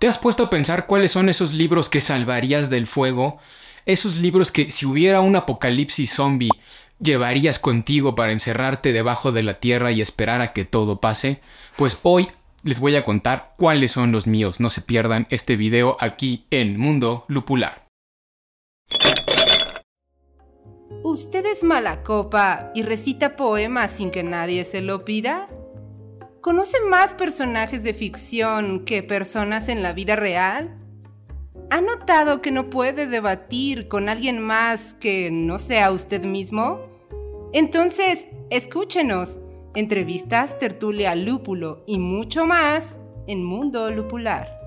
¿Te has puesto a pensar cuáles son esos libros que salvarías del fuego? Esos libros que si hubiera un apocalipsis zombie llevarías contigo para encerrarte debajo de la tierra y esperar a que todo pase? Pues hoy les voy a contar cuáles son los míos. No se pierdan este video aquí en Mundo Lupular. ¿Usted es mala copa y recita poemas sin que nadie se lo pida? ¿Conoce más personajes de ficción que personas en la vida real? ¿Ha notado que no puede debatir con alguien más que no sea usted mismo? Entonces, escúchenos. Entrevistas, tertulia, lúpulo y mucho más en Mundo Lupular.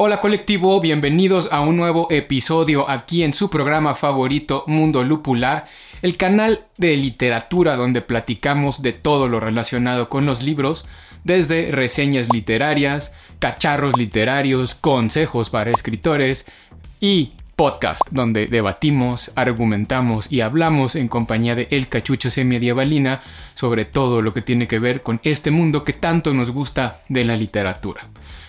Hola colectivo, bienvenidos a un nuevo episodio aquí en su programa favorito Mundo Lupular, el canal de literatura donde platicamos de todo lo relacionado con los libros, desde reseñas literarias, cacharros literarios, consejos para escritores y podcast donde debatimos, argumentamos y hablamos en compañía de El Cachucho Semidievalina sobre todo lo que tiene que ver con este mundo que tanto nos gusta de la literatura.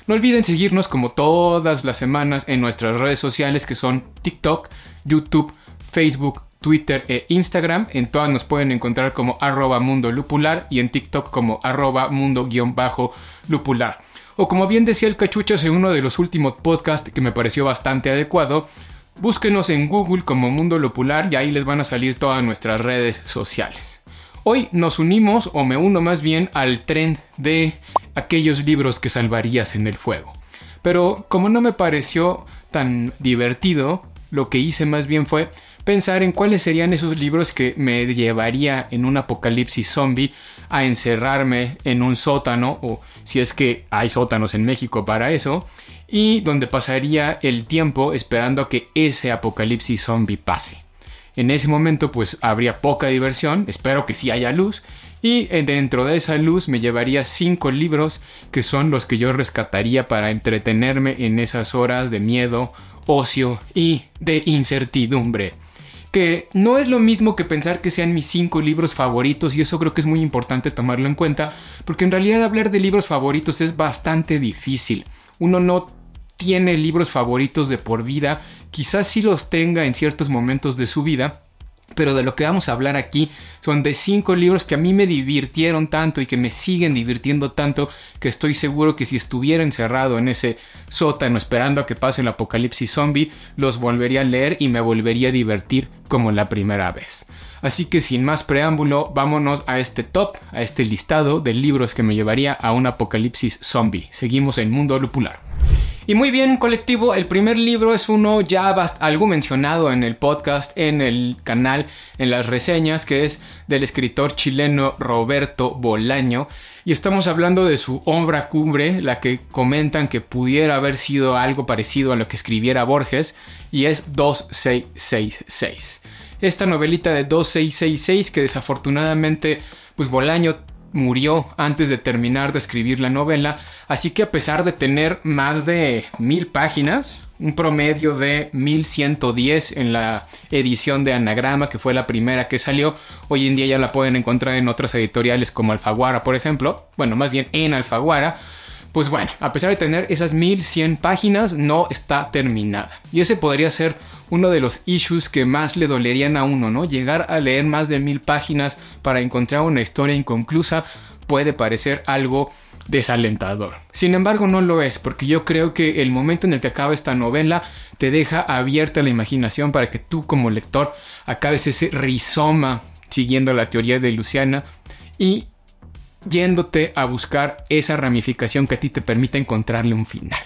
No olviden seguirnos como todas las semanas en nuestras redes sociales que son TikTok, YouTube, Facebook, Twitter e Instagram. En todas nos pueden encontrar como arroba mundo lupular y en TikTok como arroba mundo-lupular. O como bien decía el cachuchas en uno de los últimos podcasts que me pareció bastante adecuado, búsquenos en Google como Mundo Lupular y ahí les van a salir todas nuestras redes sociales. Hoy nos unimos, o me uno más bien, al tren de aquellos libros que salvarías en el fuego. Pero como no me pareció tan divertido, lo que hice más bien fue pensar en cuáles serían esos libros que me llevaría en un apocalipsis zombie a encerrarme en un sótano, o si es que hay sótanos en México para eso, y donde pasaría el tiempo esperando a que ese apocalipsis zombie pase. En ese momento pues habría poca diversión, espero que sí haya luz, y dentro de esa luz me llevaría cinco libros que son los que yo rescataría para entretenerme en esas horas de miedo, ocio y de incertidumbre. Que no es lo mismo que pensar que sean mis cinco libros favoritos y eso creo que es muy importante tomarlo en cuenta porque en realidad hablar de libros favoritos es bastante difícil. Uno no tiene libros favoritos de por vida, quizás sí los tenga en ciertos momentos de su vida, pero de lo que vamos a hablar aquí son de cinco libros que a mí me divirtieron tanto y que me siguen divirtiendo tanto que estoy seguro que si estuviera encerrado en ese sótano esperando a que pase el apocalipsis zombie, los volvería a leer y me volvería a divertir como la primera vez. Así que sin más preámbulo, vámonos a este top, a este listado de libros que me llevaría a un apocalipsis zombie. Seguimos en Mundo Lupular. Y muy bien, colectivo, el primer libro es uno ya algo mencionado en el podcast, en el canal, en las reseñas, que es del escritor chileno Roberto Bolaño. Y estamos hablando de su obra cumbre, la que comentan que pudiera haber sido algo parecido a lo que escribiera Borges, y es 2666. Esta novelita de 2666 que desafortunadamente pues Bolaño murió antes de terminar de escribir la novela, así que a pesar de tener más de mil páginas, un promedio de 1110 en la edición de Anagrama, que fue la primera que salió, hoy en día ya la pueden encontrar en otras editoriales como Alfaguara, por ejemplo, bueno, más bien en Alfaguara, pues bueno, a pesar de tener esas 1100 páginas, no está terminada. Y ese podría ser uno de los issues que más le dolerían a uno, ¿no? Llegar a leer más de mil páginas para encontrar una historia inconclusa puede parecer algo desalentador. Sin embargo, no lo es, porque yo creo que el momento en el que acaba esta novela te deja abierta la imaginación para que tú como lector acabes ese rizoma siguiendo la teoría de Luciana y yéndote a buscar esa ramificación que a ti te permita encontrarle un final.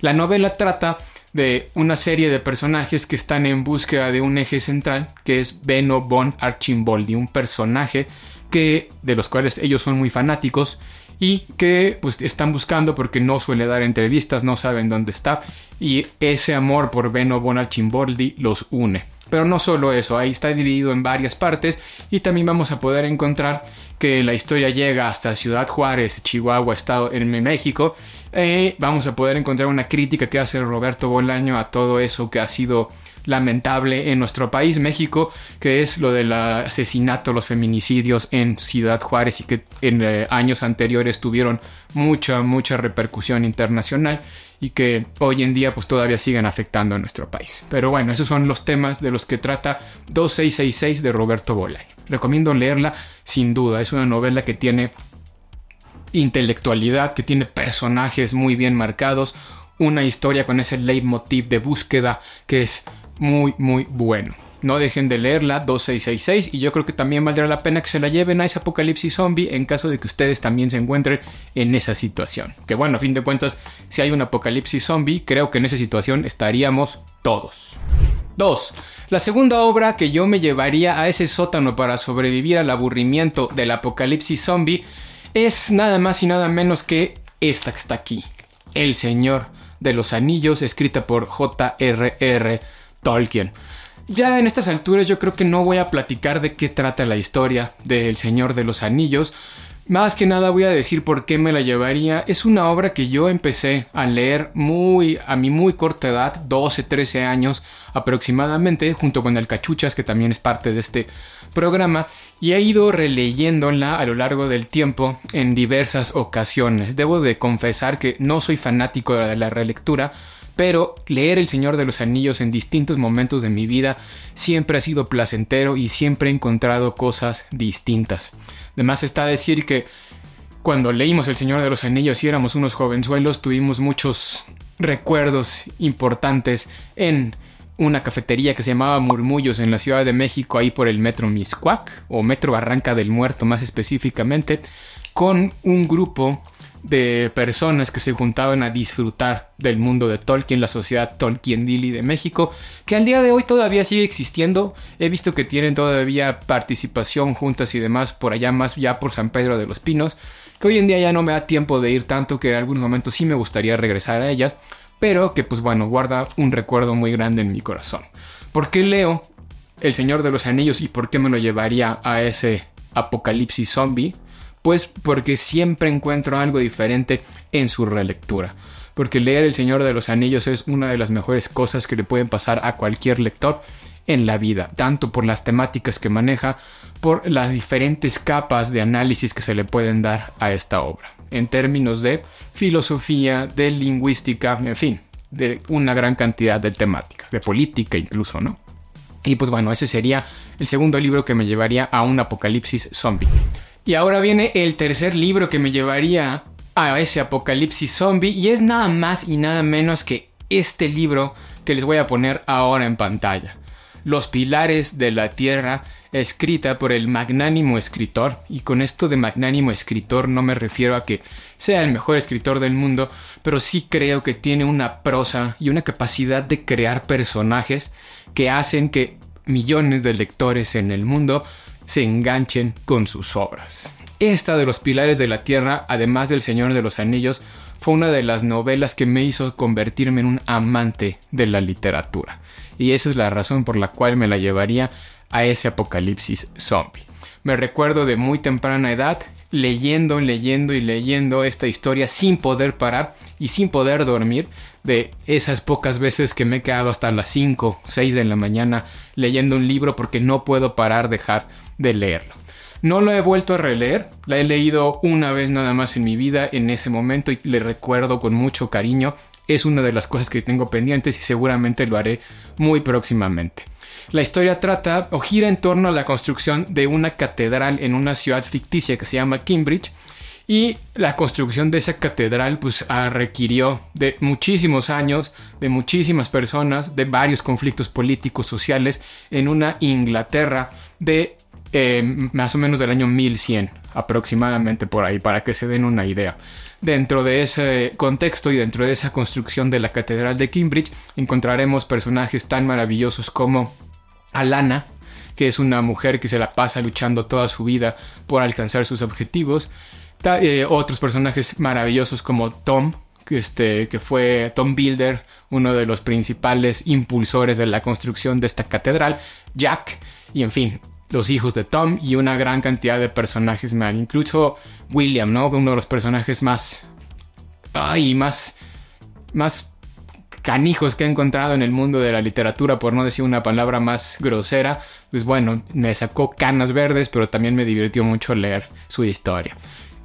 La novela trata de una serie de personajes que están en búsqueda de un eje central, que es Beno von Archimboldi, un personaje que, de los cuales ellos son muy fanáticos y que pues están buscando porque no suele dar entrevistas, no saben dónde está y ese amor por Beno von Archimboldi los une. Pero no solo eso, ahí está dividido en varias partes y también vamos a poder encontrar que la historia llega hasta Ciudad Juárez, Chihuahua, Estado en México, eh, vamos a poder encontrar una crítica que hace Roberto Bolaño a todo eso que ha sido lamentable en nuestro país, México, que es lo del asesinato, los feminicidios en Ciudad Juárez y que en eh, años anteriores tuvieron mucha, mucha repercusión internacional y que hoy en día pues todavía siguen afectando a nuestro país. Pero bueno, esos son los temas de los que trata 2666 de Roberto Bolaño. Recomiendo leerla sin duda, es una novela que tiene intelectualidad, que tiene personajes muy bien marcados, una historia con ese leitmotiv de búsqueda que es muy, muy bueno. No dejen de leerla, 2666, y yo creo que también valdrá la pena que se la lleven a ese apocalipsis zombie en caso de que ustedes también se encuentren en esa situación. Que bueno, a fin de cuentas, si hay un apocalipsis zombie, creo que en esa situación estaríamos todos. 2. La segunda obra que yo me llevaría a ese sótano para sobrevivir al aburrimiento del apocalipsis zombie es nada más y nada menos que esta que está aquí. El Señor de los Anillos, escrita por J.R.R. Tolkien. Ya en estas alturas yo creo que no voy a platicar de qué trata la historia del Señor de los Anillos. Más que nada voy a decir por qué me la llevaría. Es una obra que yo empecé a leer muy a mi muy corta edad, 12, 13 años aproximadamente, junto con el Cachuchas, que también es parte de este programa, y he ido releyéndola a lo largo del tiempo en diversas ocasiones. Debo de confesar que no soy fanático de la relectura, pero leer El Señor de los Anillos en distintos momentos de mi vida siempre ha sido placentero y siempre he encontrado cosas distintas. Además está decir que cuando leímos El Señor de los Anillos y éramos unos jovenzuelos tuvimos muchos recuerdos importantes en una cafetería que se llamaba Murmullos en la Ciudad de México, ahí por el Metro Miscuac, o Metro Barranca del Muerto más específicamente, con un grupo de personas que se juntaban a disfrutar del mundo de Tolkien, la sociedad Tolkien Dili de México, que al día de hoy todavía sigue existiendo. He visto que tienen todavía participación juntas y demás por allá más ya por San Pedro de los Pinos, que hoy en día ya no me da tiempo de ir tanto que en algún momento sí me gustaría regresar a ellas, pero que pues bueno, guarda un recuerdo muy grande en mi corazón. ¿Por qué leo El Señor de los Anillos y por qué me lo llevaría a ese apocalipsis zombie? Pues porque siempre encuentro algo diferente en su relectura. Porque leer El Señor de los Anillos es una de las mejores cosas que le pueden pasar a cualquier lector en la vida, tanto por las temáticas que maneja, por las diferentes capas de análisis que se le pueden dar a esta obra, en términos de filosofía, de lingüística, en fin, de una gran cantidad de temáticas, de política incluso, ¿no? Y pues bueno, ese sería el segundo libro que me llevaría a un apocalipsis zombie. Y ahora viene el tercer libro que me llevaría a ese apocalipsis zombie y es nada más y nada menos que este libro que les voy a poner ahora en pantalla. Los Pilares de la Tierra, escrita por el magnánimo escritor, y con esto de magnánimo escritor no me refiero a que sea el mejor escritor del mundo, pero sí creo que tiene una prosa y una capacidad de crear personajes que hacen que millones de lectores en el mundo se enganchen con sus obras. Esta de los Pilares de la Tierra, además del Señor de los Anillos, fue una de las novelas que me hizo convertirme en un amante de la literatura. Y esa es la razón por la cual me la llevaría a ese apocalipsis zombie. Me recuerdo de muy temprana edad leyendo, leyendo y leyendo esta historia sin poder parar y sin poder dormir de esas pocas veces que me he quedado hasta las 5, 6 de la mañana leyendo un libro porque no puedo parar dejar de leerlo. No lo he vuelto a releer, la he leído una vez nada más en mi vida en ese momento y le recuerdo con mucho cariño. Es una de las cosas que tengo pendientes y seguramente lo haré muy próximamente. La historia trata o gira en torno a la construcción de una catedral en una ciudad ficticia que se llama Cambridge y la construcción de esa catedral pues requirió de muchísimos años, de muchísimas personas, de varios conflictos políticos, sociales en una Inglaterra de eh, más o menos del año 1100 aproximadamente por ahí, para que se den una idea. Dentro de ese contexto y dentro de esa construcción de la Catedral de Cambridge encontraremos personajes tan maravillosos como Alana, que es una mujer que se la pasa luchando toda su vida por alcanzar sus objetivos. Eh, otros personajes maravillosos como Tom, que, este, que fue Tom Builder, uno de los principales impulsores de la construcción de esta catedral, Jack, y en fin, los hijos de Tom y una gran cantidad de personajes más. Incluso William, ¿no? Uno de los personajes más... Ay, más... Más canijos que he encontrado en el mundo de la literatura, por no decir una palabra más grosera, pues bueno, me sacó canas verdes, pero también me divirtió mucho leer su historia.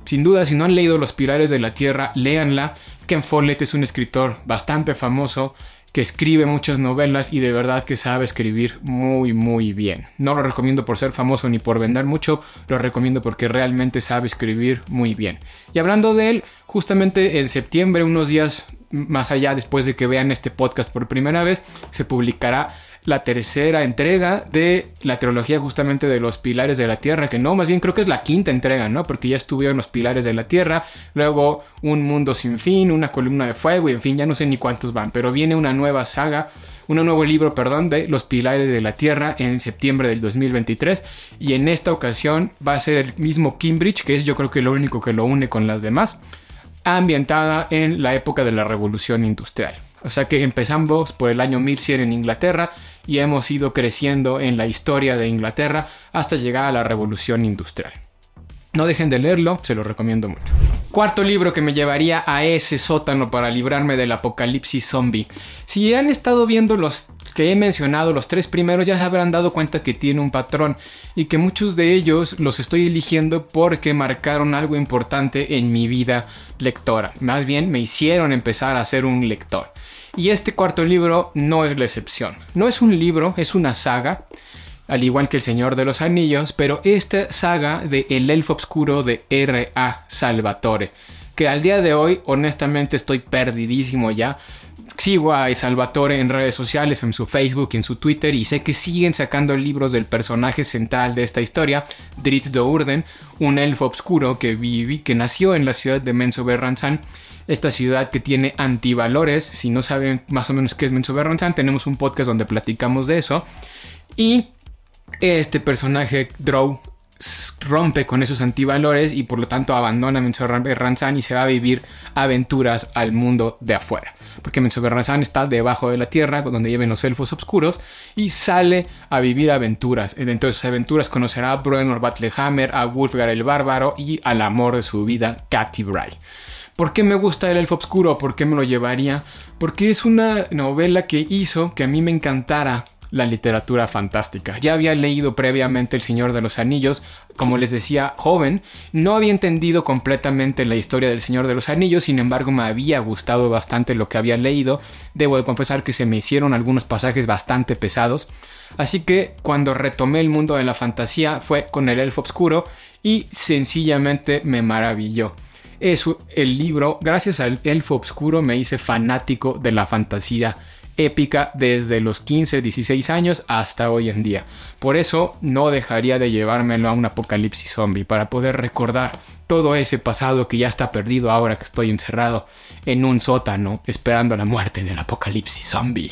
Sin duda, si no han leído Los Pilares de la Tierra, léanla. Ken Follett es un escritor bastante famoso escribe muchas novelas y de verdad que sabe escribir muy muy bien. No lo recomiendo por ser famoso ni por vender mucho, lo recomiendo porque realmente sabe escribir muy bien. Y hablando de él, justamente en septiembre, unos días más allá después de que vean este podcast por primera vez, se publicará la tercera entrega de la trilogía justamente de los pilares de la Tierra, que no, más bien creo que es la quinta entrega, ¿no? Porque ya estuvieron los pilares de la Tierra, luego un mundo sin fin, una columna de fuego y en fin, ya no sé ni cuántos van, pero viene una nueva saga, un nuevo libro, perdón, de los pilares de la Tierra en septiembre del 2023 y en esta ocasión va a ser el mismo Cambridge, que es yo creo que lo único que lo une con las demás, ambientada en la época de la revolución industrial. O sea que empezamos por el año 1100 en Inglaterra y hemos ido creciendo en la historia de Inglaterra hasta llegar a la revolución industrial. No dejen de leerlo, se lo recomiendo mucho. Cuarto libro que me llevaría a ese sótano para librarme del apocalipsis zombie. Si han estado viendo los que he mencionado, los tres primeros, ya se habrán dado cuenta que tiene un patrón y que muchos de ellos los estoy eligiendo porque marcaron algo importante en mi vida lectora. Más bien me hicieron empezar a ser un lector. Y este cuarto libro no es la excepción. No es un libro, es una saga, al igual que El Señor de los Anillos, pero esta saga de El Elfo Obscuro de R.A. Salvatore, que al día de hoy honestamente estoy perdidísimo ya. Sigo a Salvatore en redes sociales, en su Facebook, en su Twitter, y sé que siguen sacando libros del personaje central de esta historia, Drit Dourden, un elfo obscuro que, viví, que nació en la ciudad de Menso Berranzan esta ciudad que tiene antivalores. Si no saben más o menos qué es Menso Berranzan, tenemos un podcast donde platicamos de eso. Y este personaje, Drow, rompe con esos antivalores y por lo tanto abandona Menzoberranzan y se va a vivir aventuras al mundo de afuera. Porque Menzoberranzan está debajo de la tierra, donde lleven los elfos oscuros, y sale a vivir aventuras. Dentro de sus aventuras conocerá a Bruenor Battlehammer, a Wulfgar el Bárbaro y al amor de su vida, Cathy Bry. ¿Por qué me gusta el elfo oscuro? ¿Por qué me lo llevaría? Porque es una novela que hizo que a mí me encantara la literatura fantástica. Ya había leído previamente El Señor de los Anillos, como les decía, joven, no había entendido completamente la historia del Señor de los Anillos, sin embargo me había gustado bastante lo que había leído, debo de confesar que se me hicieron algunos pasajes bastante pesados, así que cuando retomé el mundo de la fantasía fue con el Elfo Oscuro y sencillamente me maravilló. Es el libro, gracias al Elfo Obscuro me hice fanático de la fantasía épica desde los 15, 16 años hasta hoy en día. Por eso no dejaría de llevármelo a un apocalipsis zombie, para poder recordar todo ese pasado que ya está perdido ahora que estoy encerrado en un sótano esperando la muerte del apocalipsis zombie.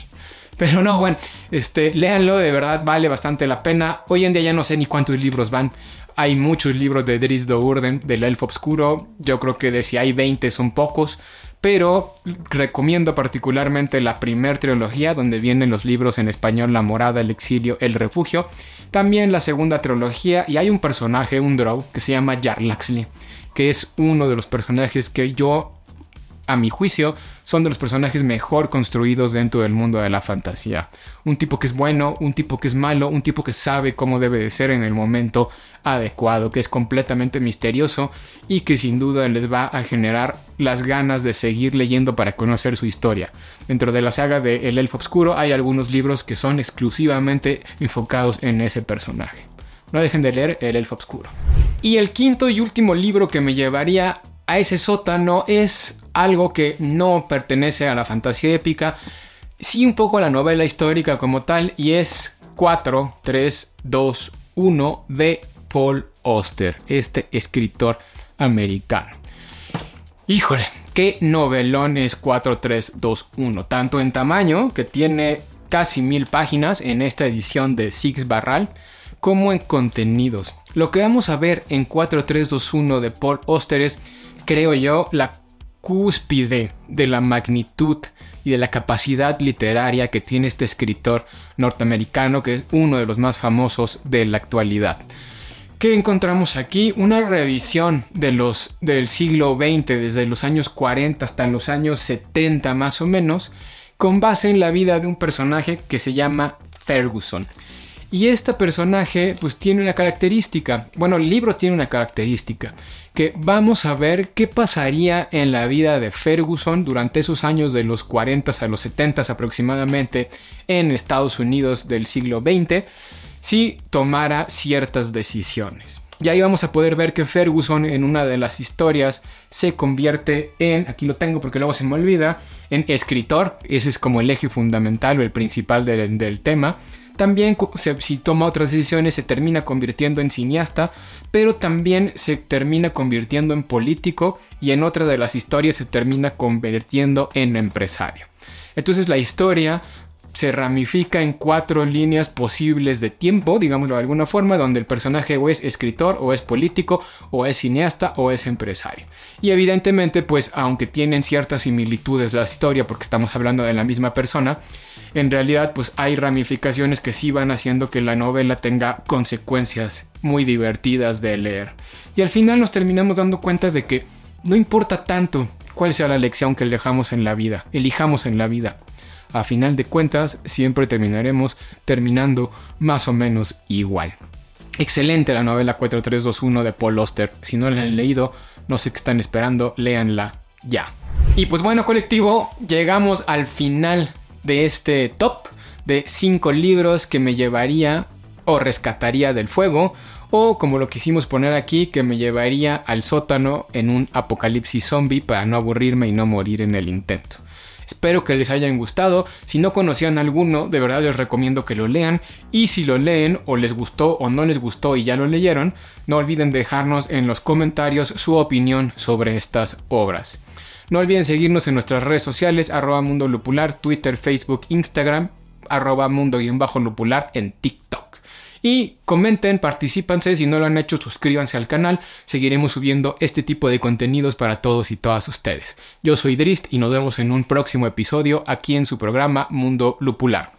Pero no, bueno, este, léanlo, de verdad vale bastante la pena. Hoy en día ya no sé ni cuántos libros van. Hay muchos libros de Dries Dourden, del Elfo Obscuro. Yo creo que de si hay 20 son pocos pero recomiendo particularmente la primer trilogía donde vienen los libros en español La morada, el exilio, el refugio, también la segunda trilogía y hay un personaje, un drow, que se llama Jarlaxle, que es uno de los personajes que yo a mi juicio, son de los personajes mejor construidos dentro del mundo de la fantasía. Un tipo que es bueno, un tipo que es malo, un tipo que sabe cómo debe de ser en el momento adecuado, que es completamente misterioso y que sin duda les va a generar las ganas de seguir leyendo para conocer su historia. Dentro de la saga de El Elfo Obscuro hay algunos libros que son exclusivamente enfocados en ese personaje. No dejen de leer El Elfo Obscuro. Y el quinto y último libro que me llevaría a ese sótano es algo que no pertenece a la fantasía épica, sí un poco a la novela histórica como tal, y es 4, 3, 2, 1 de Paul Auster, este escritor americano. Híjole, qué novelón es 4321, tanto en tamaño, que tiene casi mil páginas en esta edición de Six Barral, como en contenidos. Lo que vamos a ver en 4321 de Paul Auster es, creo yo, la cúspide de la magnitud y de la capacidad literaria que tiene este escritor norteamericano que es uno de los más famosos de la actualidad. ¿Qué encontramos aquí? Una revisión de los, del siglo XX, desde los años 40 hasta los años 70 más o menos, con base en la vida de un personaje que se llama Ferguson. Y este personaje pues tiene una característica, bueno el libro tiene una característica, que vamos a ver qué pasaría en la vida de Ferguson durante esos años de los 40 a los 70 aproximadamente en Estados Unidos del siglo XX si tomara ciertas decisiones. Y ahí vamos a poder ver que Ferguson en una de las historias se convierte en, aquí lo tengo porque luego se me olvida, en escritor. Ese es como el eje fundamental o el principal del, tema. También si toma otras decisiones se termina convirtiendo en cineasta, pero también se termina convirtiendo en político y en otra de las historias se termina convirtiendo en empresario. Entonces la historia se ramifica en cuatro líneas posibles de tiempo, digámoslo de alguna forma, donde el personaje o es escritor, o es político, o es cineasta, o es empresario. Y evidentemente, pues aunque tienen ciertas similitudes la historia, porque estamos hablando de la misma persona, en realidad pues hay ramificaciones que sí van haciendo que la novela tenga consecuencias muy divertidas de leer. Y al final nos terminamos dando cuenta de que no importa tanto cuál sea la lección que elijamos en la vida, elijamos en la vida a final de cuentas siempre terminaremos terminando más o menos igual. Excelente la novela 4321 de Paul Oster. Si no la han leído, no sé qué están esperando, léanla ya. Y pues bueno, colectivo, llegamos al final de este top de 5 libros que me llevaría o rescataría del fuego o como lo quisimos poner aquí, que me llevaría al sótano en un apocalipsis zombie para no aburrirme y no morir en el intento. Espero que les hayan gustado. Si no conocían alguno, de verdad les recomiendo que lo lean. Y si lo leen o les gustó o no les gustó y ya lo leyeron, no olviden dejarnos en los comentarios su opinión sobre estas obras. No olviden seguirnos en nuestras redes sociales, arroba mundo lupular, Twitter, Facebook, Instagram, arroba mundo-lupular en TikTok. Y comenten, participanse, si no lo han hecho, suscríbanse al canal, seguiremos subiendo este tipo de contenidos para todos y todas ustedes. Yo soy Drist y nos vemos en un próximo episodio aquí en su programa Mundo Lupular.